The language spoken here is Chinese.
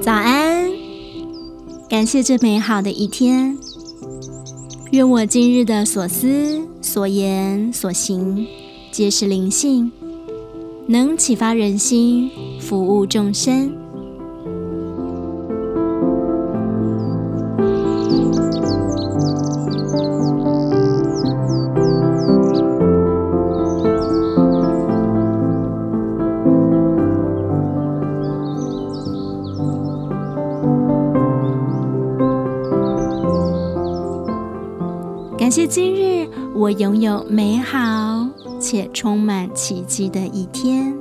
早安，感谢这美好的一天。愿我今日的所思、所言、所行，皆是灵性，能启发人心，服务众生。感谢今日我拥有美好且充满奇迹的一天。